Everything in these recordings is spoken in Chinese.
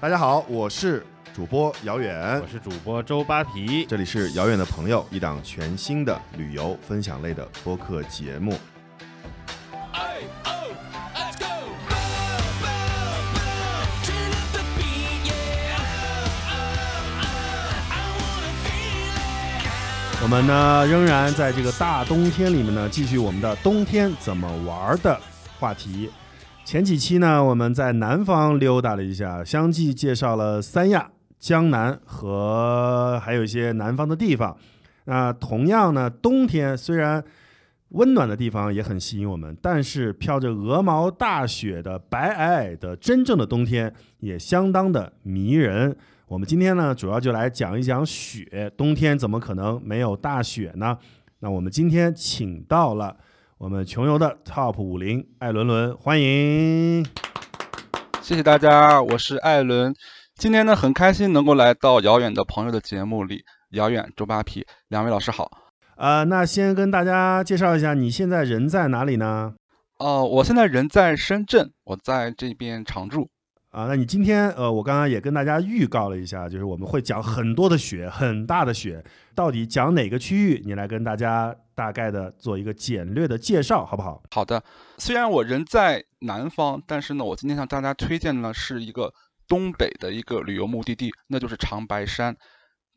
大家好，我是主播姚远我，是主播周扒皮。这里是遥远的朋友，一档全新的旅游分享类的播客节目。我们呢仍然在这个大冬天里面呢，继续我们的冬天怎么玩的话题。前几期呢，我们在南方溜达了一下，相继介绍了三亚、江南和还有一些南方的地方。那同样呢，冬天虽然温暖的地方也很吸引我们，但是飘着鹅毛大雪的白皑皑的真正的冬天也相当的迷人。我们今天呢，主要就来讲一讲雪。冬天怎么可能没有大雪呢？那我们今天请到了我们穷游的 Top 五零艾伦伦，欢迎。谢谢大家，我是艾伦。今天呢，很开心能够来到遥远的朋友的节目里。遥远周扒皮，两位老师好。呃，那先跟大家介绍一下，你现在人在哪里呢？哦、我现在人在深圳，我在这边常住。啊，那你今天呃，我刚刚也跟大家预告了一下，就是我们会讲很多的雪，很大的雪，到底讲哪个区域？你来跟大家大概的做一个简略的介绍，好不好？好的，虽然我人在南方，但是呢，我今天向大家推荐的呢是一个东北的一个旅游目的地，那就是长白山。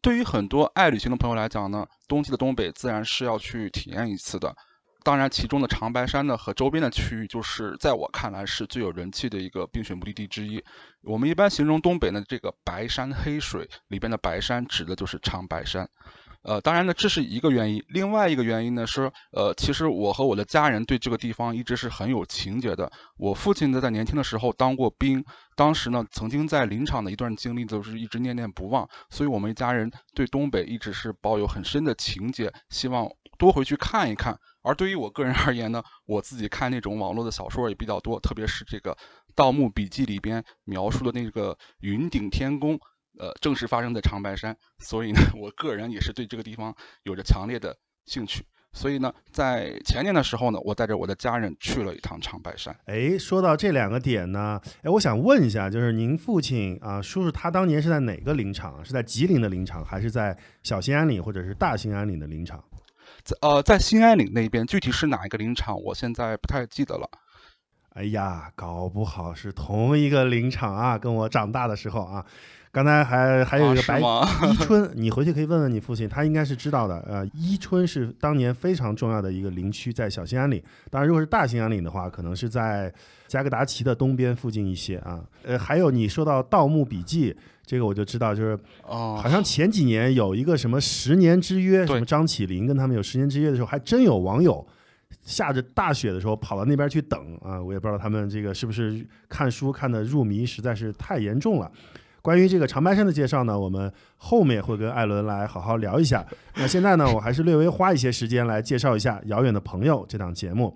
对于很多爱旅行的朋友来讲呢，冬季的东北自然是要去体验一次的。当然，其中的长白山呢和周边的区域，就是在我看来是最有人气的一个冰雪目的地之一。我们一般形容东北呢这个白山黑水里边的白山，指的就是长白山。呃，当然呢，这是一个原因。另外一个原因呢是，呃，其实我和我的家人对这个地方一直是很有情结的。我父亲呢在年轻的时候当过兵，当时呢曾经在林场的一段经历都是一直念念不忘，所以我们一家人对东北一直是抱有很深的情结，希望多回去看一看。而对于我个人 而言呢，我自己看那种网络的小说也比较多，特别是这个《盗墓笔记》里边描述的那个云顶天宫，呃，正是发生在长白山，所以呢，我个人也是对这个地方有着强烈的兴趣。所以呢，在前年的时候呢，我带着我的家人去了一趟长白山。哎，说到这两个点呢，哎，我想问一下，就是您父亲啊，叔叔他当年是在哪个林场？是在吉林的林场，还是在小兴安岭或者是大兴安岭的林场？在呃，在兴安岭那边，具体是哪一个林场，我现在不太记得了。哎呀，搞不好是同一个林场啊，跟我长大的时候啊。刚才还还有一个白啊伊春，你回去可以问问你父亲，他应该是知道的。呃，伊春是当年非常重要的一个林区，在小兴安岭。当然，如果是大兴安岭的话，可能是在加格达奇的东边附近一些啊。呃，还有你说到《盗墓笔记》，这个我就知道，就是哦、好像前几年有一个什么十年之约，什么张起灵跟他们有十年之约的时候，还真有网友下着大雪的时候跑到那边去等啊！我也不知道他们这个是不是看书看的入迷，实在是太严重了。关于这个长白山的介绍呢，我们后面会跟艾伦来好好聊一下。那现在呢，我还是略微花一些时间来介绍一下《遥远的朋友》这档节目。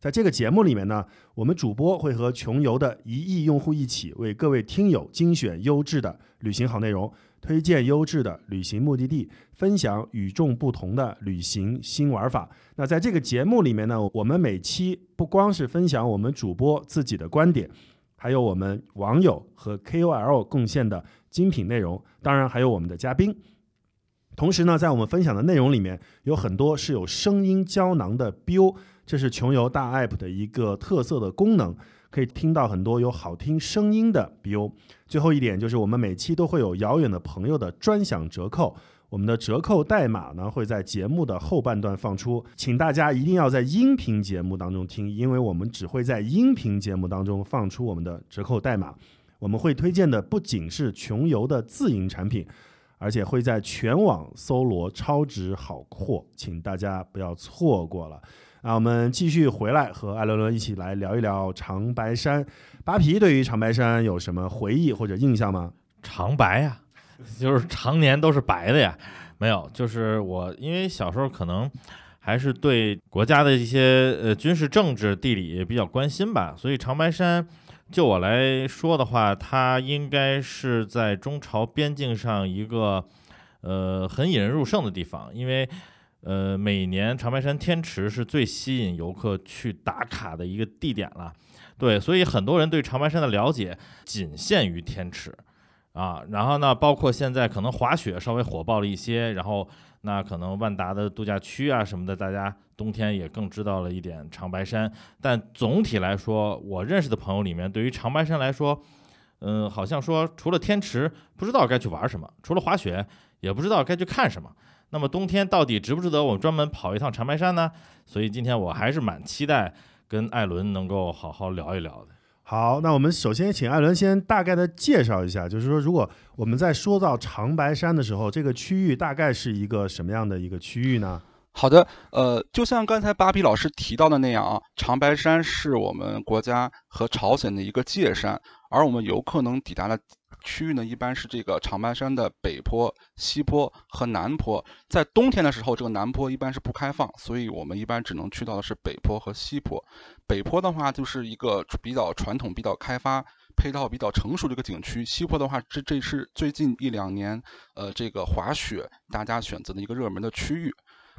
在这个节目里面呢，我们主播会和穷游的一亿用户一起，为各位听友精选优质的旅行好内容，推荐优质的旅行目的地，分享与众不同的旅行新玩法。那在这个节目里面呢，我们每期不光是分享我们主播自己的观点，还有我们网友和 KOL 贡献的精品内容，当然还有我们的嘉宾。同时呢，在我们分享的内容里面，有很多是有声音胶囊的 BO，这是穷游大 app 的一个特色的功能，可以听到很多有好听声音的 BO。最后一点就是，我们每期都会有遥远的朋友的专享折扣，我们的折扣代码呢会在节目的后半段放出，请大家一定要在音频节目当中听，因为我们只会在音频节目当中放出我们的折扣代码。我们会推荐的不仅是穷游的自营产品，而且会在全网搜罗超值好货，请大家不要错过了。那我们继续回来和艾伦伦一起来聊一聊长白山。扒皮对于长白山有什么回忆或者印象吗？长白呀，就是常年都是白的呀。没有，就是我因为小时候可能还是对国家的一些呃军事政治、地理比较关心吧，所以长白山就我来说的话，它应该是在中朝边境上一个呃很引人入胜的地方，因为。呃，每年长白山天池是最吸引游客去打卡的一个地点了，对，所以很多人对长白山的了解仅限于天池，啊，然后呢，包括现在可能滑雪稍微火爆了一些，然后那可能万达的度假区啊什么的，大家冬天也更知道了一点长白山。但总体来说，我认识的朋友里面，对于长白山来说，嗯，好像说除了天池，不知道该去玩什么；除了滑雪，也不知道该去看什么。那么冬天到底值不值得我们专门跑一趟长白山呢？所以今天我还是蛮期待跟艾伦能够好好聊一聊的。好，那我们首先请艾伦先大概的介绍一下，就是说，如果我们在说到长白山的时候，这个区域大概是一个什么样的一个区域呢？好的，呃，就像刚才芭比老师提到的那样啊，长白山是我们国家和朝鲜的一个界山，而我们游客能抵达的区域呢，一般是这个长白山的北坡、西坡和南坡。在冬天的时候，这个南坡一般是不开放，所以我们一般只能去到的是北坡和西坡。北坡的话，就是一个比较传统、比较开发。配套比较成熟的一个景区，西坡的话，这这是最近一两年，呃，这个滑雪大家选择的一个热门的区域。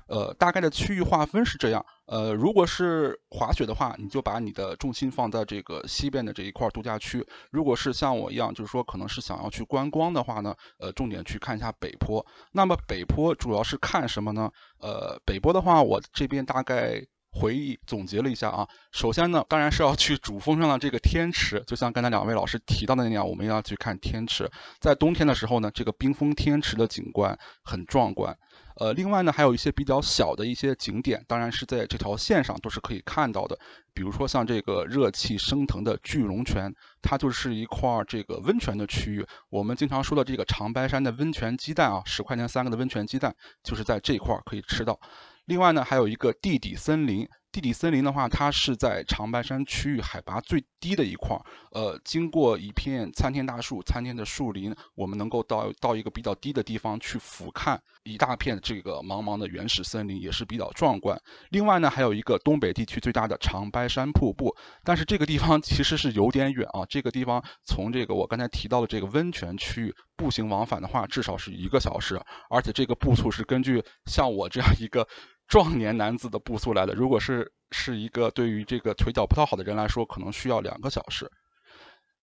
呃，大概的区域划分是这样。呃，如果是滑雪的话，你就把你的重心放在这个西边的这一块度假区；如果是像我一样，就是说可能是想要去观光的话呢，呃，重点去看一下北坡。那么北坡主要是看什么呢？呃，北坡的话，我这边大概回忆总结了一下啊。首先呢，当然是要去主峰上的这个天池，就像刚才两位老师提到的那样，我们要去看天池。在冬天的时候呢，这个冰封天池的景观很壮观。呃，另外呢，还有一些比较小的一些景点，当然是在这条线上都是可以看到的。比如说像这个热气升腾的巨龙泉，它就是一块这个温泉的区域。我们经常说的这个长白山的温泉鸡蛋啊，十块钱三个的温泉鸡蛋，就是在这块可以吃到。另外呢，还有一个地底森林。地底森林的话，它是在长白山区域海拔最低的一块儿。呃，经过一片参天大树、参天的树林，我们能够到到一个比较低的地方去俯瞰一大片这个茫茫的原始森林，也是比较壮观。另外呢，还有一个东北地区最大的长白山瀑布，但是这个地方 其实是有点远啊。这个地方从这个我刚才提到的这个温泉区域步行往返的话，至少是一个小时，而且这个步数是根据像我这样一个。壮年男子的步速来的。如果是是一个对于这个腿脚不太好的人来说，可能需要两个小时。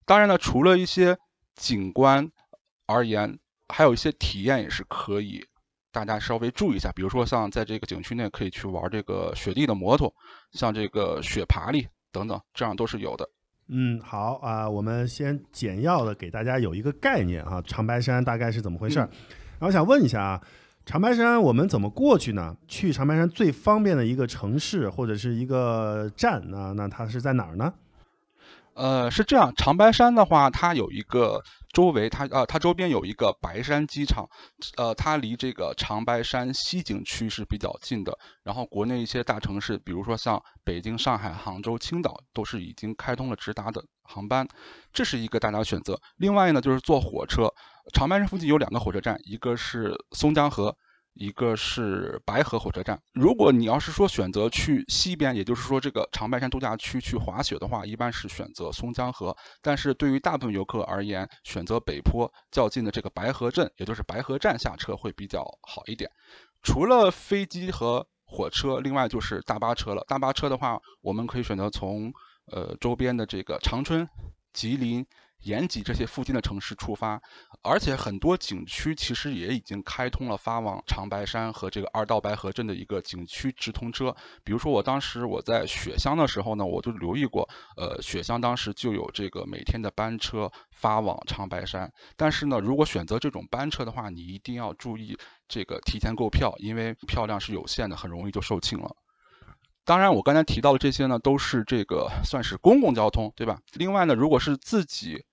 当然呢，除了一些景观而言，还有一些体验也是可以大家稍微注意一下。比如说，像在这个景区内可以去玩这个雪地的摩托，像这个雪爬犁等等，这样都是有的。嗯，好啊，我们先简要的给大家有一个概念啊，长白山大概是怎么回事儿。然后想问一下啊，长白山我们怎么过去呢？去长白山最方便的一个城市或者是一个站那那它是在哪儿呢？呃，是这样，长白山的话，它有一个周围，它呃，它周边有一个白山机场，呃，它离这个长白山西景区是比较近的。然后国内一些大城市，比如说像北京、上海、杭州、青岛，都是已经开通了直达的航班，这是一个大家选择。另外呢，就是坐火车，长白山附近有两个火车站，一个是松江河。一个是白河火车站。如果你要是说选择去西边，也就是说这个长白山度假区去滑雪的话，一般是选择松江河。但是对于大部分游客而言，选择北坡较近的这个白河镇，也就是白河站下车会比较好一点。除了飞机和火车，另外就是大巴车了。大巴车的话，我们可以选择从呃周边的这个长春、吉林。延吉这些附近的城市出发，而且很多景区其实也已经开通了发往长白山和这个二道白河镇的一个景区直通车。比如说，我当时我在雪乡的时候呢，我就留意过，呃，雪乡当时就有这个每天的班车发往长白山。但是呢，如果选择这种班车的话，你一定要注意这个提前购票，因为票量是有限的，很容易就售罄了。当然，我刚才提到的这些呢，都是这个算是公共交通，对吧？另外呢，如果是自己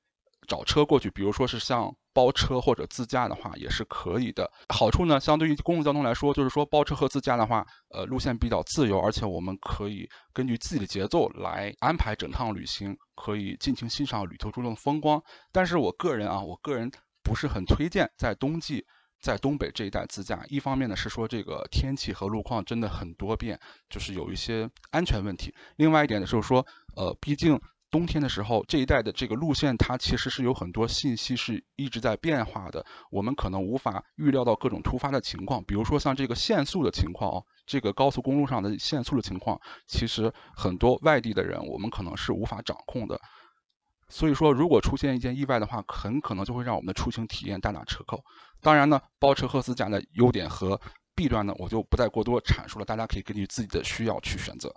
找车过去，比如说是像包车或者自驾的话，也是可以的。好处呢，相对于公共交通来说，就是说包车和自驾的话，呃，路线比较自由，而且我们可以根据自己的节奏来安排整趟旅行，可以尽情欣赏旅途中的风光。但是我个人啊，我个人不是很推荐在冬季在东北这一带自驾。一方面呢是说这个天气和路况真的很多变，就是有一些安全问题；另外一点呢就是说，呃，毕竟。冬天的时候，这一带的这个路线，它其实是有很多信息是一直在变化的，我们可能无法预料到各种突发的情况，比如说像这个限速的情况哦，这个高速公路上的限速的情况，其实很多外地的人我们可能是无法掌控的。所以说，如果出现一件意外的话，很可能就会让我们的出行体验大打折扣。当然呢，包车赫斯家的优点和弊端呢，我就不再过多阐述了，大家可以根据自己的需要去选择，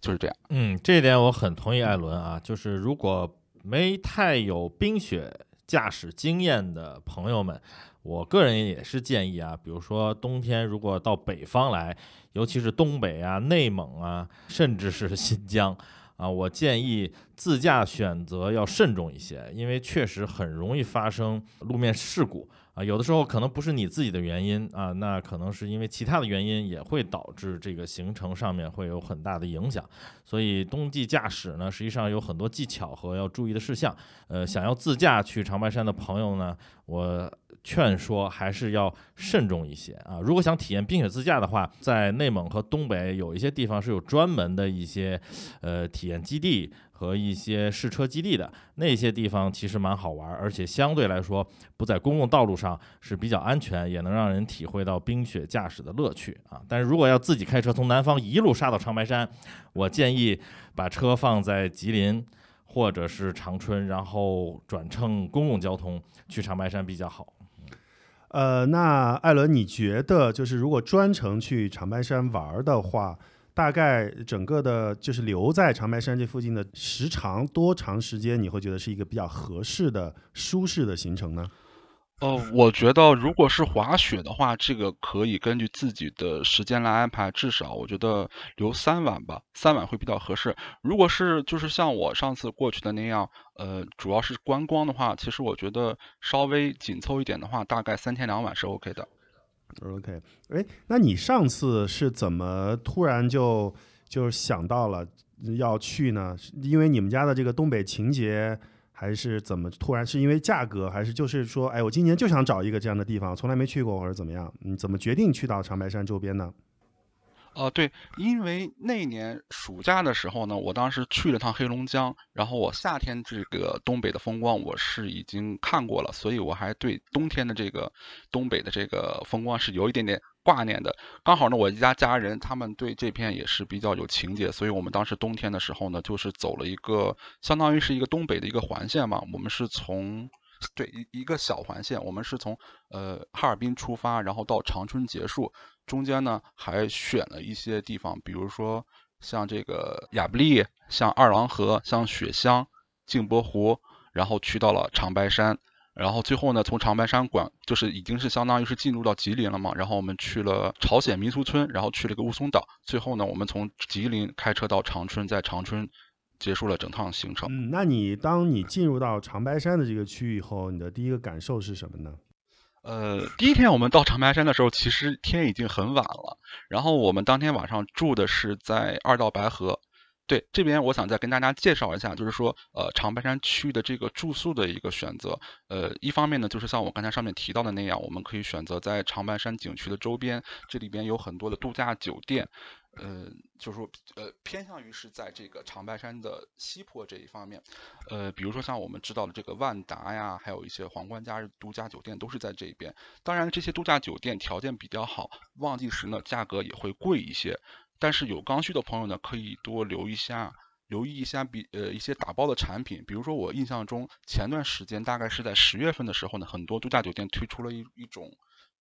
就是这样。嗯，这一点我很同意艾伦啊，就是如果没太有冰雪驾驶经验的朋友们，我个人也是建议啊，比如说冬天如果到北方来，尤其是东北啊、内蒙啊，甚至是新疆啊，我建议自驾选择要慎重一些，因为确实很容易发生路面事故。啊，有的时候可能不是你自己的原因啊，那可能是因为其他的原因，也会导致这个行程上面会有很大的影响。所以冬季驾驶呢，实际上有很多技巧和要注意的事项。呃，想要自驾去长白山的朋友呢，我劝说还是要慎重一些啊。如果想体验冰雪自驾的话，在内蒙和东北有一些地方是有专门的一些呃体验基地。和一些试车基地的那些地方其实蛮好玩，而且相对来说不在公共道路上是比较安全，也能让人体会到冰雪驾驶的乐趣啊。但是如果要自己开车从南方一路杀到长白山，我建议把车放在吉林或者是长春，然后转乘公共交通去长白山比较好。呃，那艾伦，你觉得就是如果专程去长白山玩的话，大概整个的，就是留在长白山这附近的时长多长时间，你会觉得是一个比较合适的、舒适的行程呢？呃，我觉得如果是滑雪的话，这个可以根据自己的时间来安排，至少我觉得留三晚吧，三晚会比较合适。如果是就是像我上次过去的那样，呃，主要是观光的话，其实我觉得稍微紧凑一点的话，大概三天两晚是 OK 的。OK，哎，那你上次是怎么突然就就想到了要去呢？因为你们家的这个东北情节，还是怎么突然是因为价格，还是就是说，哎，我今年就想找一个这样的地方，从来没去过或者怎么样？你怎么决定去到长白山周边呢？哦、对，因为那年暑假的时候呢，我当时去了趟黑龙江，然后我夏天这个东北的风光我是已经看过了，所以我还对冬天的这个东北的这个风光是有一点点挂念的。刚好呢，我一家家人他们对这片也是比较有情节，所以我们当时冬天的时候呢，就是走了一个相当于是一个东北的一个环线嘛，我们是从。对一一个小环线，我们是从呃哈尔滨出发，然后到长春结束，中间呢还选了一些地方，比如说像这个亚布力、像二郎河、像雪乡、镜泊湖，然后去到了长白山，然后最后呢从长白山管就是已经是相当于是进入到吉林了嘛，然后我们去了朝鲜民俗村，然后去了一个雾凇岛，最后呢我们从吉林开车到长春，在长春结束了整趟行程。嗯，那你当你进入到长白山的这个区域以后，你的第一个感受是什么呢？呃，第一天我们到长白山的时候，其实天已经很晚了。然后我们当天晚上住的是在二道白河。对，这边我想再跟大家介绍一下，就是说，呃，长白山区的这个住宿的一个选择。呃，一方面呢，就是像我刚才上面提到的那样，我们可以选择在长白山景区的周边，这里边有很多的度假酒店。呃，就是说，呃，偏向于是在这个长白山的西坡这一方面，呃，比如说像我们知道的这个万达呀，还有一些皇冠假日度假酒店都是在这边。当然，这些度假酒店条件比较好，旺季时呢价格也会贵一些。但是有刚需的朋友呢，可以多留意一下，留意一下比呃一些打包的产品。比如说我印象中前段时间大概是在十月份的时候呢，很多度假酒店推出了一一种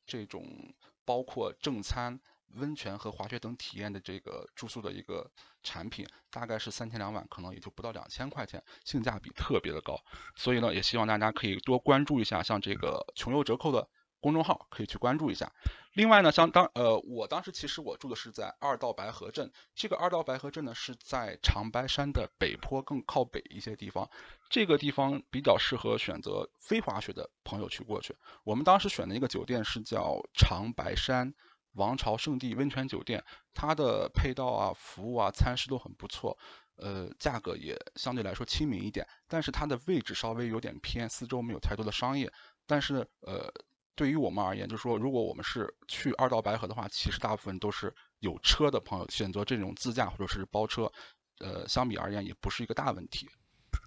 这种包括正餐。温泉和滑雪等体验的这个住宿的一个产品，大概是三天两晚，可能也就不到两千块钱，性价比特别的高。所以呢，也希望大家可以多关注一下，像这个穷游折扣的公众号，可以去关注一下。另外呢，像当呃，我当时其实我住的是在二道白河镇，这个二道白河镇呢是在长白山的北坡更靠北一些地方，这个地方比较适合选择非滑雪的朋友去过去。我们当时选的一个酒店是叫长白山。王朝圣地温泉酒店，它的配套啊、服务啊、餐食都很不错，呃，价格也相对来说亲民一点，但是它的位置稍微有点偏，四周没有太多的商业。但是呃，对于我们而言，就是说，如果我们是去二道白河的话，其实大部分都是有车的朋友选择这种自驾或者是包车，呃，相比而言也不是一个大问题。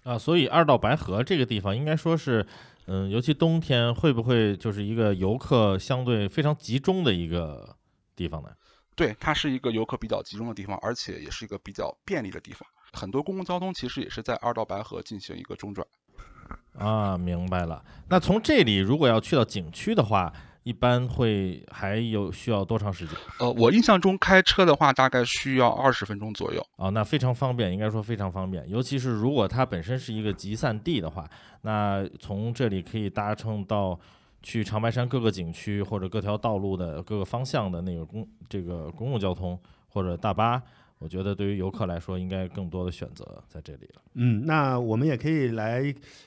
啊，所以二道白河这个地方应该说是，嗯，尤其冬天会不会就是一个游客相对非常集中的一个地方呢？对，它是一个游客比较集中的地方，而且也是一个比较便利的地方。很多公共交通其实也是在二道白河进行一个中转。啊，明白了。那从这里如果要去到景区的话，一般会还有需要多长时间？呃，我印象中开车的话大概需要二十分钟左右。哦，那非常方便，应该说非常方便。尤其是如果它本身是一个集散地的话，那从这里可以搭乘到去长白山各个景区或者各条道路的各个方向的那个公这个公共交通或者大巴，我觉得对于游客来说应该更多的选择在这里了。嗯，那我们也可以来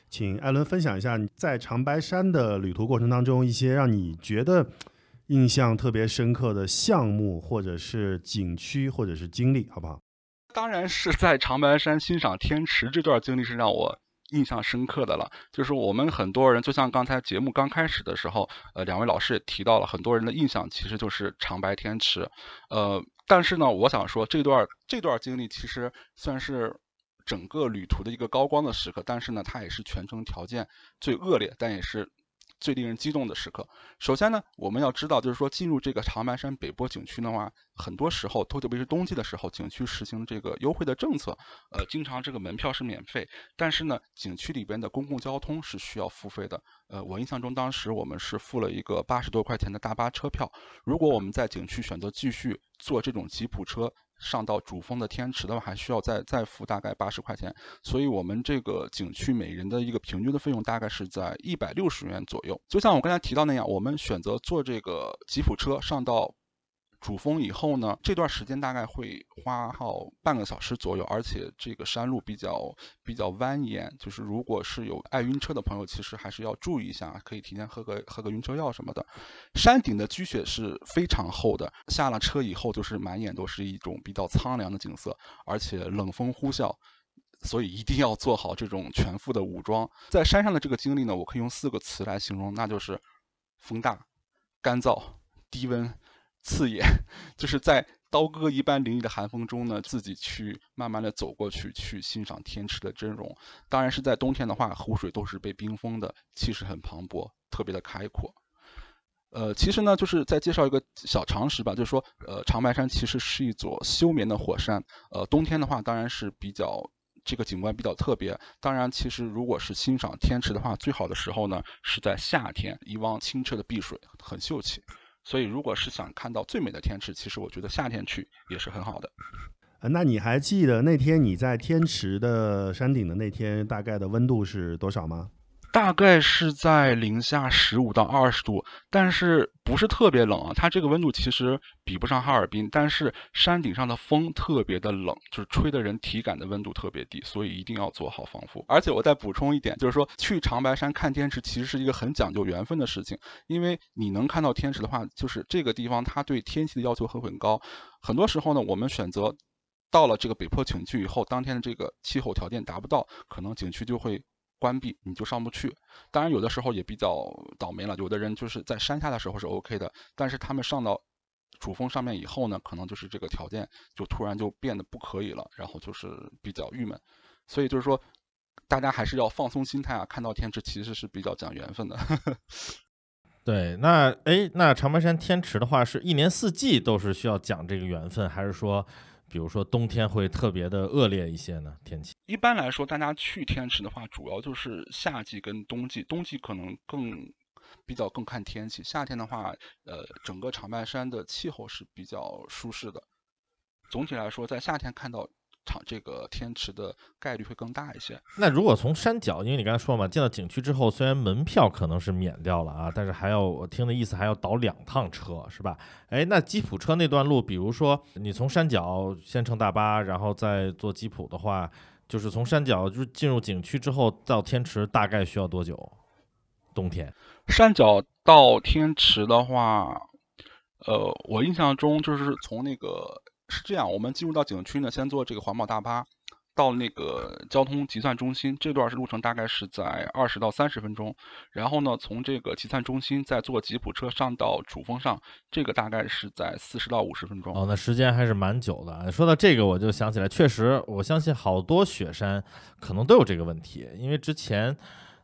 请艾伦分享一下你在长白山的旅途过程当中一些让你觉得印象特别深刻的项目，或者是景区，或者是经历，好不好？当然是在长白山欣赏天池这段经历是让我印象深刻的了。就是我们很多人，就像刚才节目刚开始的时候，呃，两位老师也提到了，很多人的印象其实就是长白天池。呃，但是呢，我想说这段这段经历其实算是整个旅途的一个高光的时刻，但是呢，它也是全程条件最恶劣，但也是最令人激动的时刻。首先呢，我们要知道，就是说进入这个长白山北坡景区的话，很多时候，特别是冬季的时候，景区实行这个优惠的政策，呃，经常这个门票是免费，但是呢，景区里边的公共交通是需要付费的。呃，我印象中当时我们是付了一个八十多块钱的大巴车票，如果我们在景区选择继续坐这种吉普车。上到主峰的天池的话，还需要再再付大概八十块钱，所以我们这个景区每人的一个平均的费用大概是在一百六十元左右。就像我刚才提到那样，我们选择坐这个吉普车上到主峰以后呢，这段时间大概会花耗半个小时左右，而且这个山路比较比较蜿蜒，就是如果是有爱晕车的朋友，其实还是要注意一下，可以提前喝个喝个晕车药什么的。山顶的积雪是非常厚的，下了车以后就是满眼都是一种比较苍凉的景色，而且冷风呼啸。所以一定要做好这种全副的武装。在山上的这个经历呢，我可以用四个词来形容，那就是风大、干燥、低温、刺眼。就是在刀割一般凌厉的寒风中呢，自己去慢慢的走过去，去欣赏天池的真容。当然是在冬天的话，湖水都是被冰封的，气势很磅礴，特别的开阔。呃，其实呢，就是再介绍一个小常识吧，就是说，呃，长白山其实是一座休眠的火山。呃，冬天的话，当然是比较这个景观比较特别。当然，其实如果是欣赏天池的话，最好的时候呢是在夏天，一汪清澈的碧水，很秀气。所以，如果是想看到最美的天池，其实我觉得夏天去也是很好的。呃那你还记得那天你在天池的山顶的那天大概的温度是多少吗？大概是在零下十五到二十度，但是不是特别冷啊。它这个温度其实比不上哈尔滨，但是山顶上的风特别的冷，就是吹的人体感的温度特别低，所以一定要做好防护。而且我再补充一点，就是说去长白山看天池其实是一个很讲究缘分的事情，因为你能看到天池的话，就是这个地方它对天气的要求会很高。很多时候呢，我们选择到了这个北坡景区以后，当天的这个气候条件达不到，可能景区就会关闭，你就上不去。当然，有的时候也比较倒霉了，有的人就是在山下的时候是 OK 的，但是他们上到主峰上面以后呢，可能就是这个条件就突然就变得不可以了，然后就是比较郁闷。所以就是说，大家还是要放松心态啊，看到天池其实是比较讲缘分的。对，那哎，那长白山天池的话，是一年四季都是需要讲这个缘分，还是说，比如说冬天会特别的恶劣一些呢？天气？一般来说，大家去天池的话，主要就是夏季跟冬季。冬季可能更比较更看天气，夏天的话，呃，整个长白山的气候是比较舒适的。总体来说，在夏天看到长这个天池的概率会更大一些。那如果从山脚，因为你刚才说嘛，进到景区之后，虽然门票可能是免掉了啊，但是还要我听的意思还要倒两趟车，是吧？哎，那吉普车那段路，比如说你从山脚先乘大巴，然后再坐吉普的话，就是从山脚就是进入景区之后到天池大概需要多久？冬天？山脚到天池的话，呃，我印象中就是从那个是这样，我们进入到景区呢，先坐这个环保大巴到那个交通集散中心，这段是路程大概是在二十到三十分钟。然后呢，从这个集散中心再坐吉普车上到主峰上，这个大概是在四十到五十分钟。哦，那时间还是蛮久的。说到这个，我就想起来，确实，我相信好多雪山可能都有这个问题，因为之前，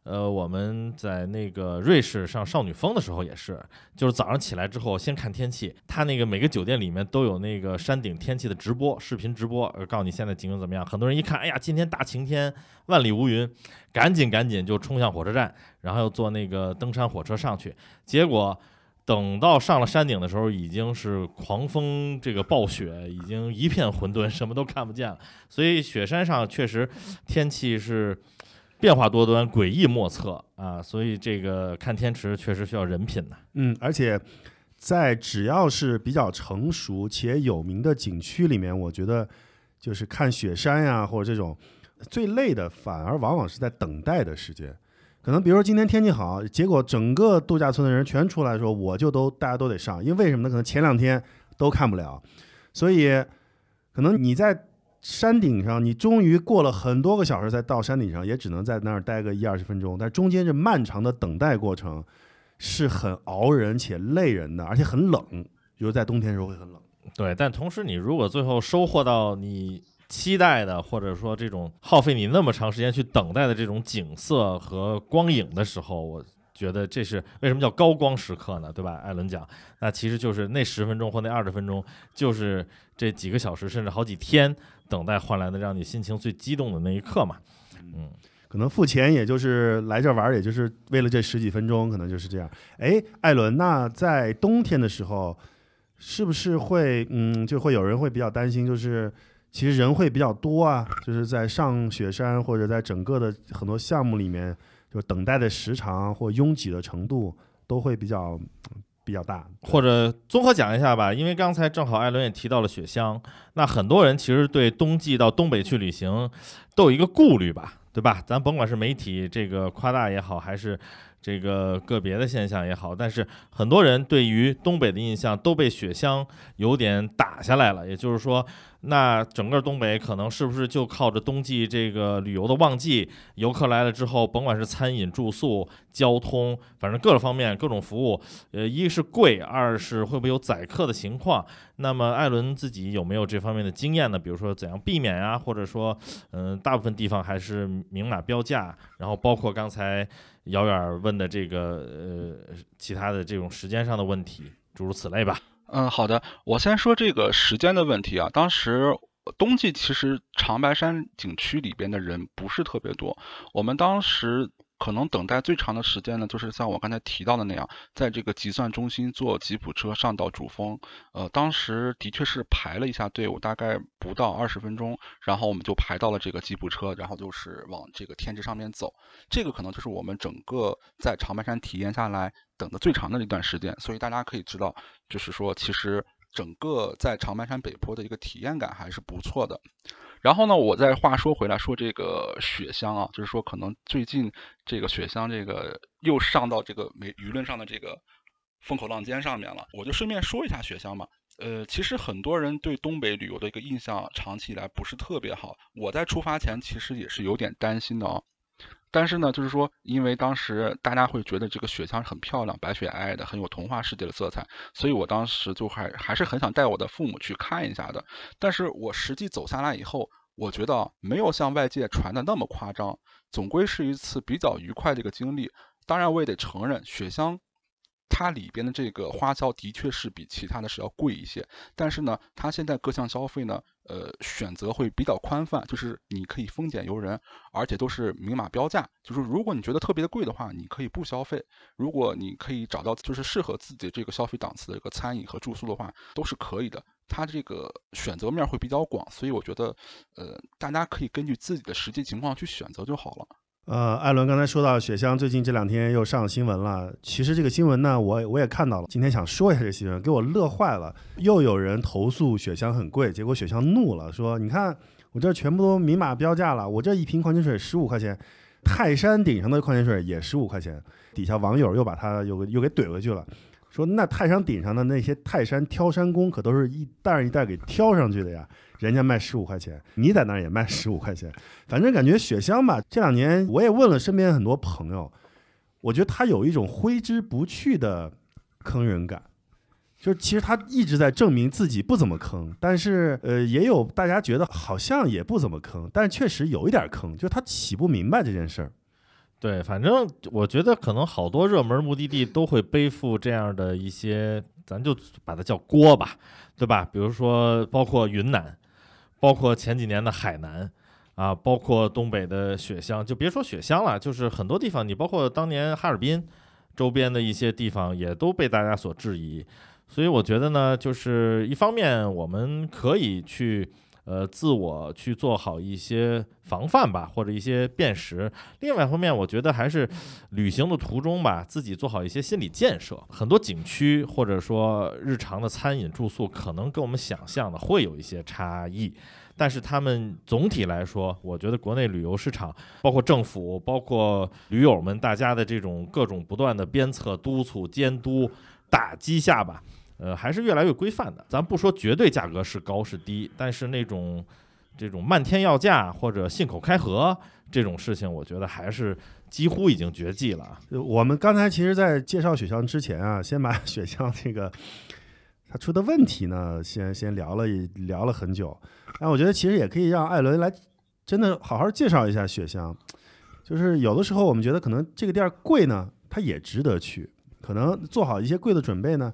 呃，我们在那个瑞士上少女峰的时候也是，就是早上起来之后先看天气，它那个每个酒店里面都有那个山顶天气的直播，视频直播，告诉你现在情况怎么样。很多人一看，哎呀，今天大晴天，万里无云，赶紧赶紧就冲向火车站，然后又坐那个登山火车上去。结果等到上了山顶的时候，已经是狂风这个暴雪，已经一片混沌，什么都看不见了。所以雪山上确实天气是变化多端、诡异莫测啊，所以这个看天池确实需要人品的。嗯，而且在只要是比较成熟且有名的景区里面，我觉得就是看雪山呀，或者这种最累的，反而往往是在等待的时间。可能比如说今天天气好，结果整个度假村的人全出来说，我就都大家都得上，因为为什么呢？可能前两天都看不了，所以可能你在山顶上，你终于过了很多个小时才到山顶上，也只能在那儿待个一二十分钟，但中间这漫长的等待过程是很熬人且累人的，而且很冷，比如在冬天的时候会很冷。对，但同时你如果最后收获到你期待的，或者说这种耗费你那么长时间去等待的这种景色和光影的时候，我觉得这是为什么叫高光时刻呢？对吧？艾伦讲，那其实就是那十分钟或那二十分钟，就是这几个小时甚至好几天等待换来的，让你心情最激动的那一刻嘛。嗯，可能付钱也就是来这玩儿，也就是为了这十几分钟，可能就是这样。哎，艾伦，那在冬天的时候，是不是会嗯，就会有人会比较担心，就是其实人会比较多啊，就是在上雪山或者在整个的很多项目里面，就等待的时长或拥挤的程度都会比较比较大，或者综合讲一下吧，因为刚才正好艾伦也提到了雪乡，那很多人其实对冬季到东北去旅行都有一个顾虑吧，对吧？咱甭管是媒体这个夸大也好，还是这个个别的现象也好，但是很多人对于东北的印象都被雪乡有点打下来了。也就是说，那整个东北可能是不是就靠着冬季这个旅游的旺季，游客来了之后，甭管是餐饮、住宿、交通，反正各个方面各种服务，呃，一是贵，二是会不会有宰客的情况？那么艾伦自己有没有这方面的经验呢？比如说怎样避免啊，或者说，嗯、大部分地方还是明码标价，然后包括刚才姚远问的这个呃其他的这种时间上的问题，诸如此类吧。嗯，好的，我先说这个时间的问题啊。当时冬季其实长白山景区里边的人不是特别多，我们当时可能等待最长的时间呢，就是像我刚才提到的那样，在这个集算中心坐吉普车上到主峰。呃，当时的确是排了一下队伍，大概不到二十分钟，然后我们就排到了这个吉普车，然后就是往这个天池上面走。这个可能就是我们整个在长白山体验下来等的最长的一段时间，所以大家可以知道，就是说其实整个在长白山北坡的一个体验感还是不错的。然后呢，我再话说回来，说这个雪乡啊，就是说可能最近这个雪乡这个又上到这个媒舆论上的这个风口浪尖上面了。我就顺便说一下雪乡嘛。呃，其实很多人对东北旅游的一个印象，长期以来不是特别好。我在出发前其实也是有点担心的啊。但是呢，就是说，因为当时大家会觉得这个雪乡很漂亮，白雪皑皑的，很有童话世界的色彩，所以我当时就还还是很想带我的父母去看一下的。但是我实际走下来以后，我觉得没有像外界传的那么夸张，总归是一次比较愉快的一个经历。当然，我也得承认，雪乡它里边的这个花销的确是比其他的是要贵一些，但是呢，它现在各项消费呢，呃，选择会比较宽泛，就是你可以丰俭由人，而且都是明码标价。就是如果你觉得特别的贵的话，你可以不消费；如果你可以找到就是适合自己这个消费档次的一个餐饮和住宿的话，都是可以的。它这个选择面会比较广，所以我觉得，呃，大家可以根据自己的实际情况去选择就好了。呃，艾伦刚才说到雪乡最近这两天又上新闻了。其实这个新闻呢，我我也看到了。今天想说一下这个新闻，给我乐坏了。又有人投诉雪乡很贵，结果雪乡怒了，说：“你看我这全部都明码标价了，我这一瓶矿泉水十五块钱，泰山顶上的矿泉水也十五块钱。”底下网友又把他又又给怼回去了，说：“那泰山顶上的那些泰山挑山工可都是一袋一袋给挑上去的呀。”人家卖十五块钱，你在那儿也卖十五块钱，反正感觉雪乡吧，这两年我也问了身边很多朋友，我觉得他有一种挥之不去的坑人感，就是其实他一直在证明自己不怎么坑，但是呃，也有大家觉得好像也不怎么坑，但是确实有一点坑，就是他起不明白这件事儿。对，反正我觉得可能好多热门目的地都会背负这样的一些，咱就把它叫锅吧，对吧？比如说，包括云南，包括前几年的海南，啊，包括东北的雪乡，就别说雪乡了，就是很多地方，你包括当年哈尔滨周边的一些地方，也都被大家所质疑。所以我觉得呢，就是一方面我们可以去呃自我去做好一些防范吧，或者一些辨识；另外一方面，我觉得还是旅行的途中吧，自己做好一些心理建设。很多景区或者说日常的餐饮住宿，可能跟我们想象的会有一些差异。但是他们总体来说，我觉得国内旅游市场，包括政府，包括驴友们，大家的这种各种不断的鞭策、督促、监督、打击下吧，呃，还是越来越规范的。咱不说绝对价格是高是低，但是那种这种漫天要价或者信口开河这种事情，我觉得还是几乎已经绝迹了。我们刚才其实，在介绍雪乡之前啊，先把 雪乡这个它出的问题呢，先先聊了一聊了很久。但我觉得其实也可以让艾伦来真的好好介绍一下雪乡。就是有的时候我们觉得可能这个地儿贵呢，它也值得去。可能做好一些贵的准备呢，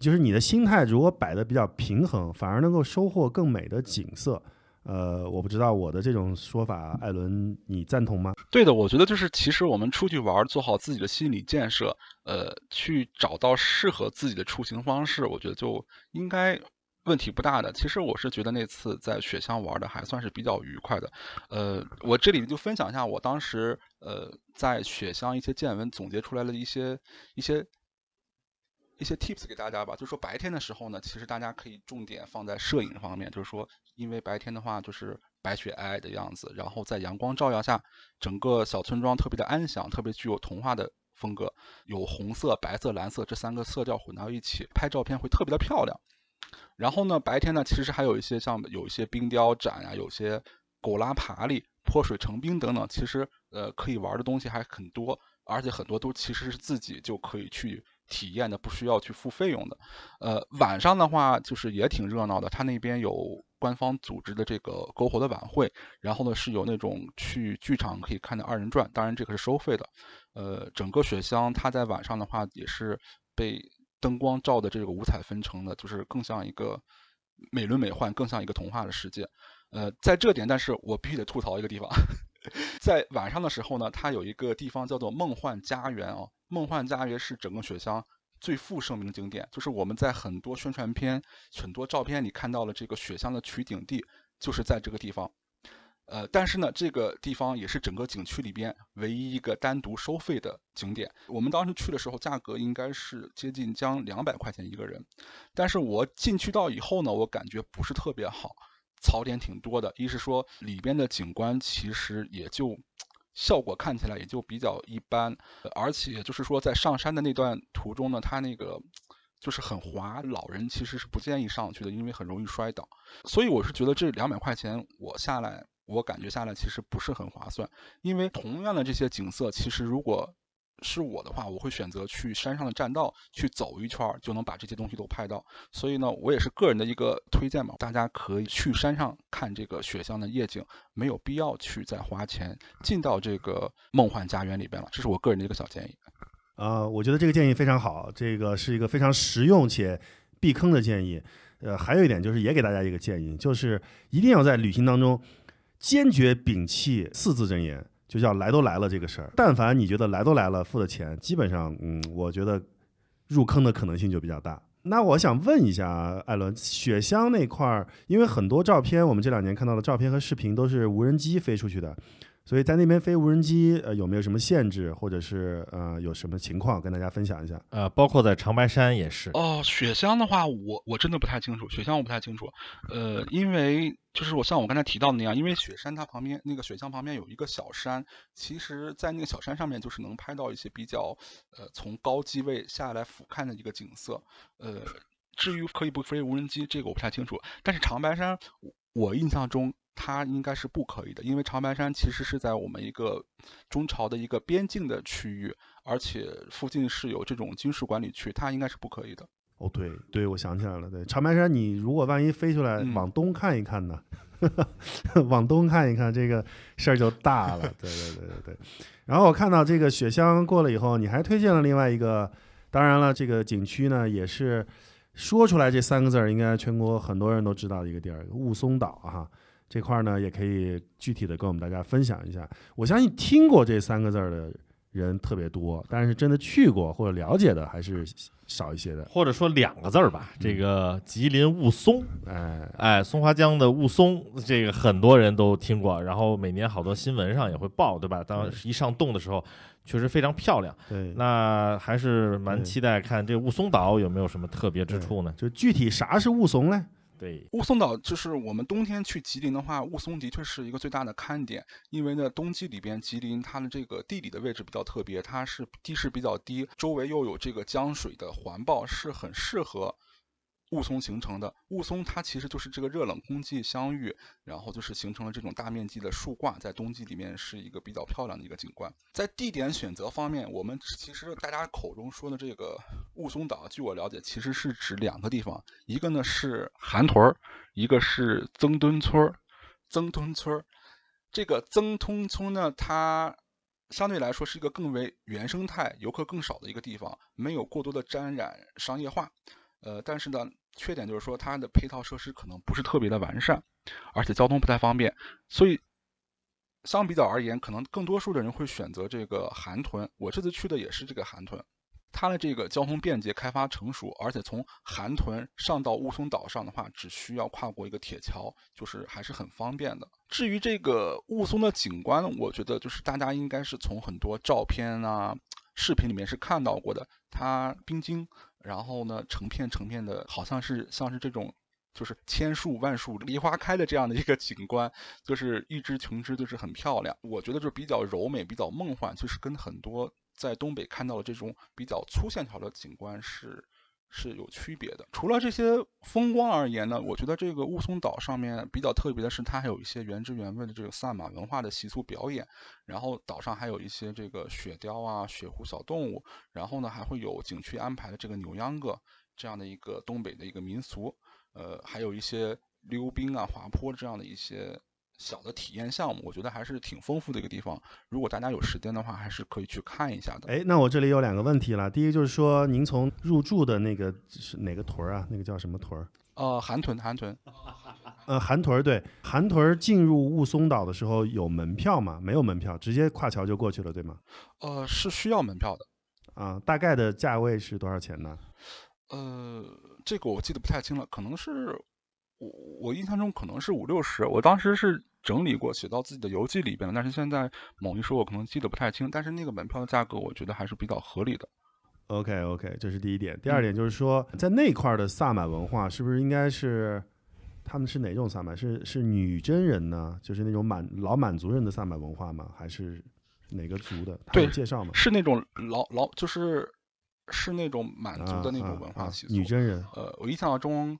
就是你的心态如果摆的比较平衡，反而能够收获更美的景色。呃，我不知道我的这种说法，艾伦你赞同吗？对的，我觉得就是其实我们出去玩，做好自己的心理建设，呃，去找到适合自己的出行方式，我觉得就应该问题不大的。其实我是觉得那次在雪乡玩的还算是比较愉快的。呃，我这里就分享一下我当时呃在雪乡一些见闻总结出来的一些一些。一些 tips 给大家吧，就是说白天的时候呢，其实大家可以重点放在摄影方面，就是说，因为白天的话就是白雪皑皑的样子，然后在阳光照耀下，整个小村庄特别的安详，特别具有童话的风格，有红色、白色、蓝色这三个色调混到一起，拍照片会特别的漂亮。然后呢，白天呢，其实还有一些像有一些冰雕展呀、有些狗拉爬犁、泼水成冰等等，其实呃可以玩的东西还很多，而且很多都其实是自己就可以去体验的，不需要去付费用的。呃，晚上的话就是也挺热闹的，他那边有官方组织的这个篝火的晚会，然后呢是有那种去剧场可以看的二人转，当然这个是收费的。呃，整个雪乡它在晚上的话也是被灯光照的这个五彩纷呈的，就是更像一个美轮美奂，更像一个童话的世界。呃，在这点，但是我必须得吐槽一个地方，在晚上的时候呢，它有一个地方叫做梦幻家园啊。梦幻家园是整个雪乡最负盛名的景点，就是我们在很多宣传片、很多照片里看到了这个雪乡的取景地，就是在这个地方。呃，但是呢，这个地方也是整个景区里边唯一一个单独收费的景点。我们当时去的时候，价格应该是接近将两百块钱一个人。但是我进去到以后呢，我感觉不是特别好，槽点挺多的。一是说里边的景观其实也就效果看起来也就比较一般，而且就是说在上山的那段途中呢，它那个就是很滑，老人其实是不建议上去的，因为很容易摔倒。所以我是觉得这两百块钱我下来，我感觉下来其实不是很划算，因为同样的这些景色，其实如果是我的话，我会选择去山上的栈道去走一圈，就能把这些东西都拍到。所以呢，我也是个人的一个推荐嘛，大家可以去山上看这个雪乡的夜景，没有必要去再花钱进到这个梦幻家园里边了。这是我个人的一个小建议。啊、我觉得这个建议非常好，这个是一个非常实用且避坑的建议。呃，还有一点就是也给大家一个建议，就是一定要在旅行当中坚决摒弃四字真言，就叫来都来了这个事儿。但凡你觉得来都来了，付的钱，基本上，嗯，我觉得入坑的可能性就比较大。那我想问一下艾伦，雪乡那块儿，因为很多照片，我们这两年看到的照片和视频都是无人机飞出去的，所以在那边飞无人机，呃，有没有什么限制，或者是呃有什么情况跟大家分享一下？呃，包括在长白山也是。哦，雪乡的话，我我真的不太清楚，雪乡我不太清楚，呃，因为就是我像我刚才提到的那样，因为雪山它旁边那个雪乡旁边有一个小山，其实，在那个小山上面就是能拍到一些比较呃从高机位下来俯瞰的一个景色，呃，至于可以不飞无人机，这个我不太清楚，但是长白山，我我印象中。它应该是不可以的，因为长白山其实是在我们一个中朝的一个边境的区域，而且附近是有这种军事管理区，它应该是不可以的。哦，对对，我想起来了，对长白山，你如果万一飞出来嗯往东看一看呢？往东看一看，这个事儿就大了。对对对对对。然后我看到这个雪乡过了以后，你还推荐了另外一个，当然了，这个景区呢也是说出来这三个字儿，应该全国很多人都知道的一个地儿——雾凇岛哈。这块儿呢，也可以具体的跟我们大家分享一下。我相信听过这三个字儿的人特别多，但是真的去过或者了解的还是少一些的。或者说两个字儿吧，这个吉林雾凇，哎，哎，松花江的雾凇，这个很多人都听过，然后每年好多新闻上也会报，对吧？当一上冻的时候，确实非常漂亮。对，那还是蛮期待看这雾凇岛有没有什么特别之处呢？就具体啥是雾凇呢？对，雾凇岛就是我们冬天去吉林的话，雾凇的确是一个最大的看点，因为呢，冬季里边吉林它的这个地理的位置比较特别，它是地势比较低，周围又有这个江水的环抱，是很适合雾凇形成的。雾凇它其实就是这个热冷空气相遇，然后就是形成了这种大面积的树挂，在冬季里面是一个比较漂亮的一个景观。在地点选择方面，我们其实大家口中说的这个雾凇岛，据我了解，其实是指两个地方，一个呢是韩屯儿，一个是曾墩村。曾墩村，这个曾墩村呢，它相对来说是一个更为原生态、游客更少的一个地方，没有过多的沾染商业化。呃，但是呢，缺点就是说它的配套设施可能不是特别的完善，而且交通不太方便，所以相比较而言，可能更多数的人会选择这个韩屯。我这次去的也是这个韩屯，它的这个交通便捷、开发成熟，而且从韩屯上到雾凇岛上的话，只需要跨过一个铁桥，就是还是很方便的。至于这个雾凇的景观，我觉得就是大家应该是从很多照片啊、视频里面是看到过的，它冰晶，然后呢成片成片的，好像是像是这种。就是千树万树梨花开的这样的一个景观，就是一枝琼枝，就是很漂亮。我觉得就比较柔美、比较梦幻，就是跟很多在东北看到的这种比较粗线条的景观是是有区别的。除了这些风光而言呢，我觉得这个雾凇岛上面比较特别的是，它还有一些原汁原味的这个萨满文化的习俗表演。然后岛上还有一些这个雪雕啊、雪狐小动物，然后呢还会有景区安排的这个扭秧歌这样的一个东北的一个民俗。呃，还有一些溜冰啊、滑坡这样的一些小的体验项目，我觉得还是挺丰富的一个地方。如果大家有时间的话，还是可以去看一下的。哎，那我这里有两个问题了。第一就是说，您从入住的那个是哪个屯儿啊？那个叫什么屯儿？呃，韩屯，韩屯，呃，韩屯儿对，韩屯儿进入雾凇岛的时候有门票吗？没有门票，直接跨桥就过去了，对吗？呃，是需要门票的。啊，大概的价位是多少钱呢？呃，这个我记得不太清了，可能是我我印象中可能是五六十，我当时是整理过写到自己的游记里边了，但是现在某一说，我可能记得不太清。但是那个门票的价格，我觉得还是比较合理的。OK OK，这是第一点。第嗯二点就是说，在那块儿的萨满文化是不是应该是他们是哪种萨满？是是女真人呢？就是那种满老满族人的萨满文化吗？还是哪个族的？对介绍吗？是那种老老就是是那种满族的那种文化习俗。女真人。呃，我印象中，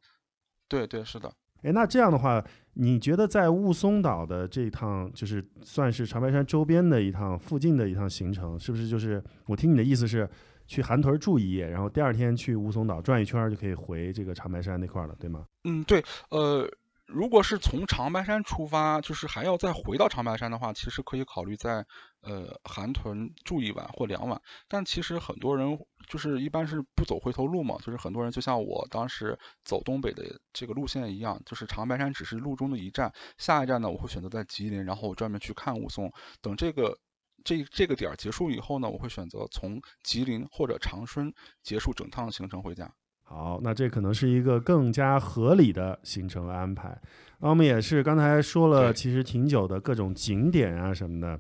对对是的。哎，那这样的话，你觉得在雾凇岛的这趟，就是算是长白山周边的一趟附近的一趟行程，是不是就是我听你的意思是去韩屯住一夜，然后第二天去雾凇岛转一圈就可以回这个长白山那块了，对吗？嗯，对，呃，如果是从长白山出发，就是还要再回到长白山的话，其实可以考虑在呃韩屯住一晚或两晚。但其实很多人就是一般是不走回头路嘛，就是很多人就像我当时走东北的这个路线一样，就是长白山只是路中的一站，下一站呢我会选择在吉林，然后我专门去看雾凇。等这个这这个点儿结束以后呢，我会选择从吉林或者长春结束整趟行程回家。好，那这可能是一个更加合理的行程安排。那我们也是刚才说了，其实挺久的各种景点啊什么的，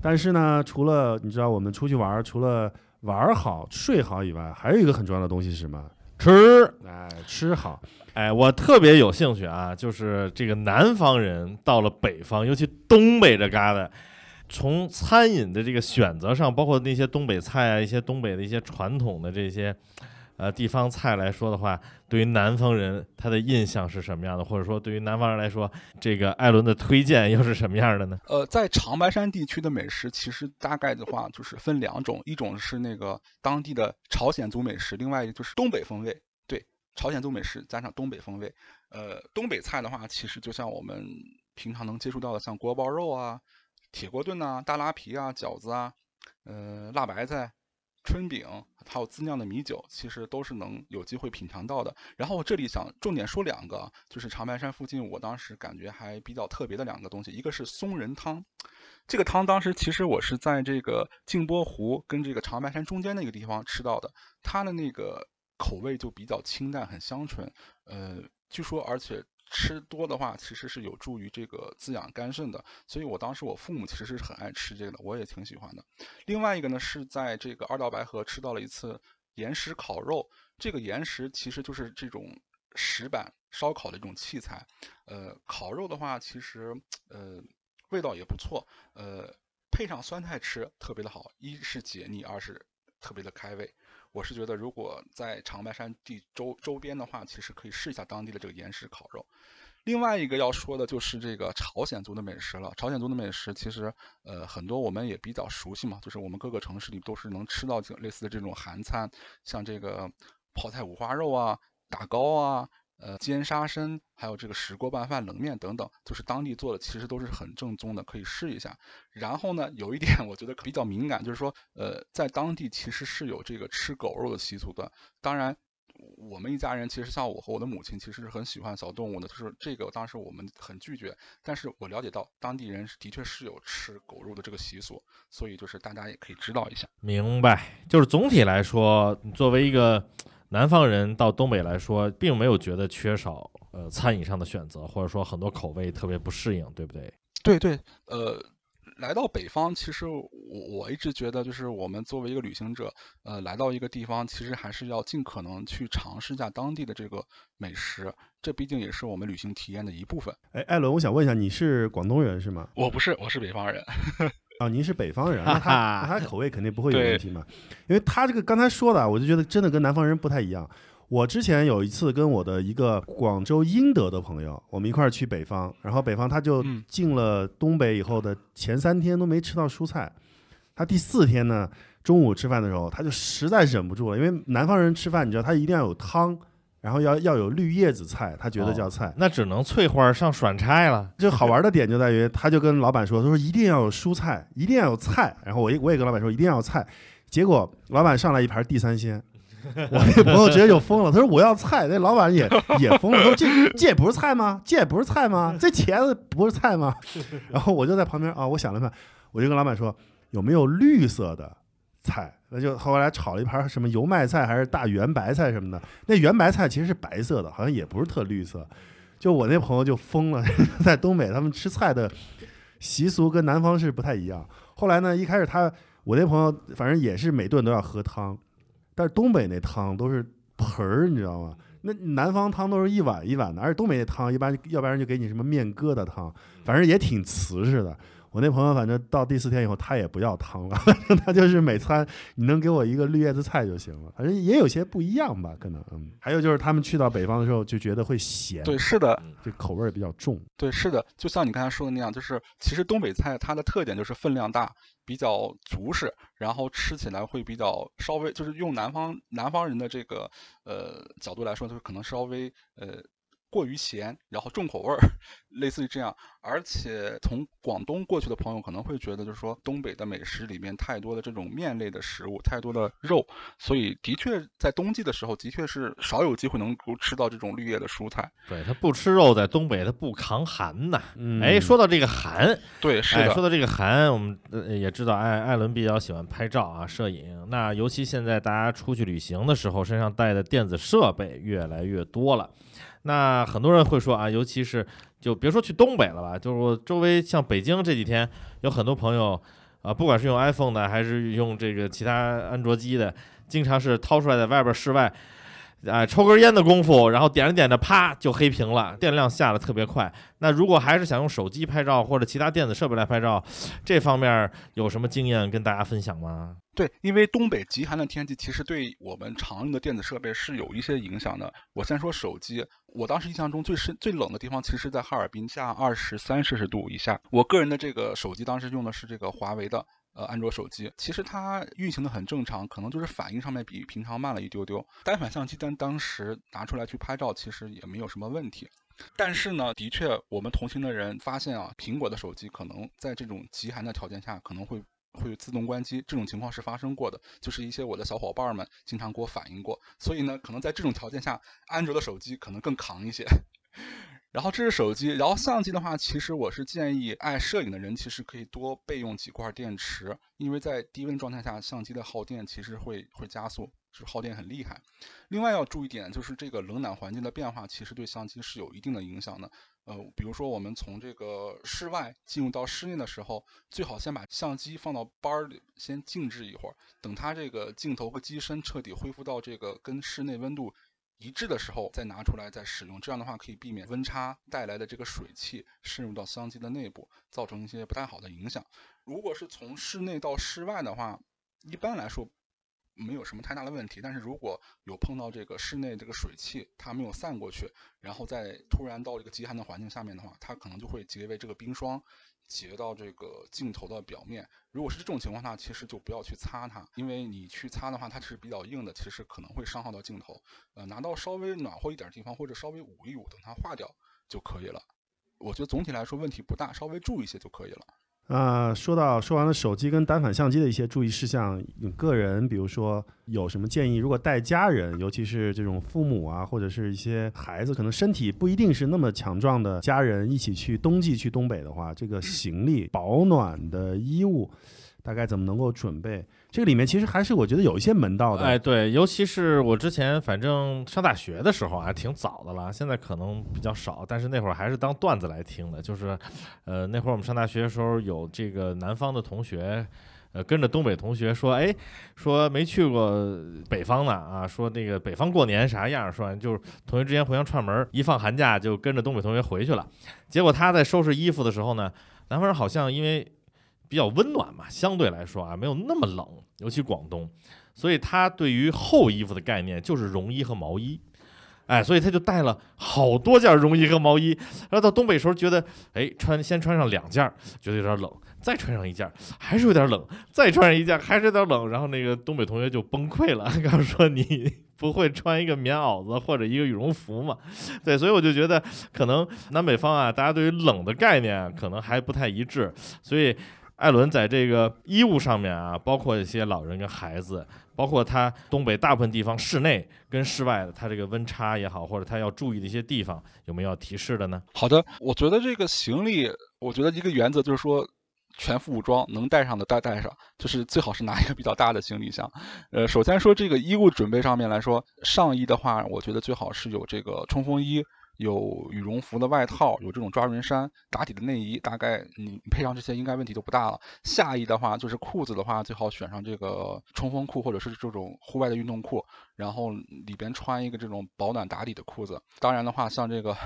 但是呢，除了你知道我们出去玩儿，除了玩好、睡好以外，还有一个很重要的东西是什么？吃，哎，吃好。哎，我特别有兴趣啊，就是这个南方人到了北方，尤其东北这旮瘩，从餐饮的这个选择上，包括那些东北菜啊，一些东北的一些传统的这些呃地方菜来说的话，对于南方人他的印象是什么样的？或者说对于南方人来说，这个艾伦的推荐又是什么样的呢？呃，在长白山地区的美食，其实大概的话就是分两种，一种是那个当地的朝鲜族美食，另外一个就是东北风味。对，朝鲜族美食加上东北风味。呃，东北菜的话，其实就像我们平常能接触到的，像锅包肉啊、铁锅炖呐、大拉皮啊、饺子啊，呃，辣白菜、春饼，还有自酿的米酒，其实都是能有机会品尝到的。然后我这里想重点说两个，就是长白山附近我当时感觉还比较特别的两个东西，一个是松仁汤。这个汤当时其实我是在这个镜波湖跟这个长白山中间那个地方吃到的，它的那个口味就比较清淡，很香醇。呃，据说而且吃多的话，其实是有助于这个滋养肝肾的。所以我当时我父母其实是很爱吃这个的，我也挺喜欢的。另外一个呢是在这个二道白河吃到了一次岩石烤肉，这个岩石其实就是这种石板烧烤的一种器材。呃，烤肉的话，其实呃味道也不错，呃配上酸菜吃特别的好，一是解腻，二是特别的开胃。我是觉得，如果在长白山地周周边的话，其实可以试一下当地的这个岩石烤肉。另外一个要说的就是这个朝鲜族的美食了。朝鲜族的美食其实呃很多我们也比较熟悉嘛，就是我们各个城市里都是能吃到这类似的这种韩餐，像这个泡菜五花肉啊、打糕啊、呃煎沙参，还有这个石锅拌饭、冷面等等，就是当地做的，其实都是很正宗的，可以试一下。然后呢，有一点 我觉得比较敏感，就是说呃在当地其实是有这个吃狗肉的习俗的，当然。我们一家人其实像我和我的母亲，其实是很喜欢小动物的。就是这个，当时我们很拒绝，但是我了解到当地人的确是有吃狗肉的这个习俗，所以就是大家也可以知道一下。明白，就是总体来说，作为一个南方人到东北来说，并没有觉得缺少呃餐饮上的选择，或者说很多口味特别不适应，对不对？对对，呃，来到北方，其实我我一直觉得，就是我们作为一个旅行者，呃，来到一个地方，其实还是要尽可能去尝试一下当地的这个美食，这毕竟也是我们旅行体验的一部分。哎，艾伦，我想问一下，你是广东人是吗？我不是，我是北方人。啊，您是北方人，那他那他口味肯定不会有问题嘛？因为他这个刚才说的啊，我就觉得真的跟南方人不太一样。我之前有一次跟我的一个广州英德的朋友，我们一块儿去北方，然后北方他就嗯进了东北以后的前三天都没吃到蔬菜，他第四天呢中午吃饭的时候，他就实在忍不住了，因为南方人吃饭你知道他一定要有汤，然后要要有绿叶子菜，他觉得叫菜。那只能翠花上涮菜了。就好玩的点就在于，他就跟老板说，他说一定要有蔬菜，一定要有菜。然后我也我也跟老板说一定要有菜，结果老板上来一盘地三鲜，我那朋友直接就疯了，他说我要菜，那老板也 也疯了，他说这这也不是菜吗？这也不是菜吗？这茄子不是菜吗？然后我就在旁边啊，我想了想，我就跟老板说有没有绿色的菜？那就后来炒了一盘什么油麦菜还是大圆白菜什么的，那圆白菜其实是白色的，好像也不是特绿色。就我那朋友就疯了，在东北他们吃菜的习俗跟南方是不太一样。后来呢，一开始他我那朋友反正也是每顿都要喝汤，但是东北那汤都是盆儿，你知道吗？那南方汤都是一碗一碗的，而且东北那汤一般要不然就给你什么面疙瘩汤，反正也挺瓷实的。我那朋友反正到第四天以后，他也不要汤了，他就是每餐你能给我一个绿叶子菜就行了。反正也有些不一样吧，可能嗯。还有就是他们去到北方的时候就觉得会咸，对，是的，这口味儿比较重。对，是的，就像你刚才说的那样，就是其实东北菜它的特点就是分量大，比较足实，然后吃起来会比较稍微，就是用南方南方人的这个呃角度来说，就是可能稍微呃过于咸，然后重口味儿，类似于这样。而且从广东过去的朋友可能会觉得，就是说东北的美食里面太多的这种面类的食物，太多的肉，所以的确在冬季的时候，的确是少有机会能够吃到这种绿叶的蔬菜。对他不吃肉，在东北他不抗寒呐。嗯哎，说到这个寒，对，是哎，的。说到这个寒，我们呃也知道艾艾伦比较喜欢拍照啊，摄影。那尤其现在大家出去旅行的时候，身上带的电子设备越来越多了。那很多人会说啊，尤其是就别说去东北了吧，就是我周围像北京这几天有很多朋友啊，不管是用 iPhone 的还是用这个其他安卓机的，经常是掏出来在外边室外。啊，抽根烟的功夫，然后点着点着，啪就黑屏了，电量下的特别快。那如果还是想用手机拍照或者其他电子设备来拍照，这方面有什么经验跟大家分享吗？对，因为东北极寒的天气，其实对我们常用的电子设备是有一些影响的。我先说手机，我当时印象中最深、最冷的地方，其实在哈尔滨，下二十三摄氏度以下。我个人的这个手机当时用的是这个华为的。呃，安卓手机其实它运行的很正常，可能就是反应上面比平常慢了一丢丢。单反相机但当时拿出来去拍照，其实也没有什么问题。但是呢，的确，我们同行的人发现啊，苹果的手机可能在这种极寒的条件下，可能会会自动关机，这种情况是发生过的，就是一些我的小伙伴们经常给我反映过。所以呢，可能在这种条件下，安卓的手机可能更扛一些。然后这是手机，然后相机的话，其实我是建议爱摄影的人其实可以多备用几块电池，因为在低温状态下，相机的耗电其实会会加速，就是耗电很厉害。另外要注意点，就是这个冷暖环境的变化，其实对相机是有一定的影响的。呃，比如说我们从这个室外进入到室内的时候，最好先把相机放到包里，先静置一会儿，等它这个镜头和机身彻底恢复到这个跟室内温度一致的时候，再拿出来再使用。这样的话可以避免温差带来的这个水汽渗入到相机的内部，造成一些不太好的影响。如果是从室内到室外的话，一般来说没有什么太大的问题。但是如果有碰到这个室内这个水汽，它没有散过去，然后再突然到这个极寒的环境下面的话，它可能就会结为这个冰霜，结到这个镜头的表面。如果是这种情况下，其实就不要去擦它，因为你去擦的话，它是比较硬的，其实可能会伤害到镜头。呃，拿到稍微暖和一点的地方，或者稍微捂一捂，等它化掉就可以了。我觉得总体来说问题不大，稍微注意一些就可以了。啊、说到说完了手机跟单反相机的一些注意事项，你个人比如说有什么建议？如果带家人，尤其是这种父母啊，或者是一些孩子，可能身体不一定是那么强壮的家人，一起去冬季去东北的话，这个行李保暖的衣物大概怎么能够准备？这个里面其实还是我觉得有一些门道的。哎，对，尤其是我之前反正上大学的时候啊，挺早的了，现在可能比较少，但是那会儿还是当段子来听的。就是，呃，那会儿我们上大学的时候，有这个南方的同学，呃，跟着东北同学说，哎，说没去过北方呢啊，说那个北方过年啥样，说完就是同学之间互相串门儿，一放寒假就跟着东北同学回去了。结果他在收拾衣服的时候呢，南方人好像因为比较温暖嘛，相对来说啊，没有那么冷，尤其广东。所以他对于厚衣服的概念就是绒衣和毛衣，哎，所以他就带了好多件绒衣和毛衣，然后到东北时候觉得，哎，穿先穿上两件，觉得有点冷，再穿上一件，还是有点冷，再穿上一件，还是有点冷，然后那个东北同学就崩溃了，告诉说你不会穿一个棉袄子或者一个羽绒服嘛？对，所以我就觉得可能南北方啊，大家对于冷的概念可能还不太一致，所以。艾伦在这个衣物上面啊，包括一些老人跟孩子，包括他东北大部分地方室内跟室外的，他这个温差也好，或者他要注意的一些地方，有没有要提示的呢？好的，我觉得这个行李，我觉得一个原则就是说，全副武装，能带上的带带上，就是最好是拿一个比较大的行李箱。呃，首先说这个衣物准备上面来说，上衣的话，我觉得最好是有这个冲锋衣。有羽绒服的外套，有这种抓绒衫，打底的内衣，大概你配上这些应该问题都不大了。下衣的话，就是裤子的话，最好选上这个冲锋裤或者是这种户外的运动裤，然后里边穿一个这种保暖打底的裤子。当然的话，像这个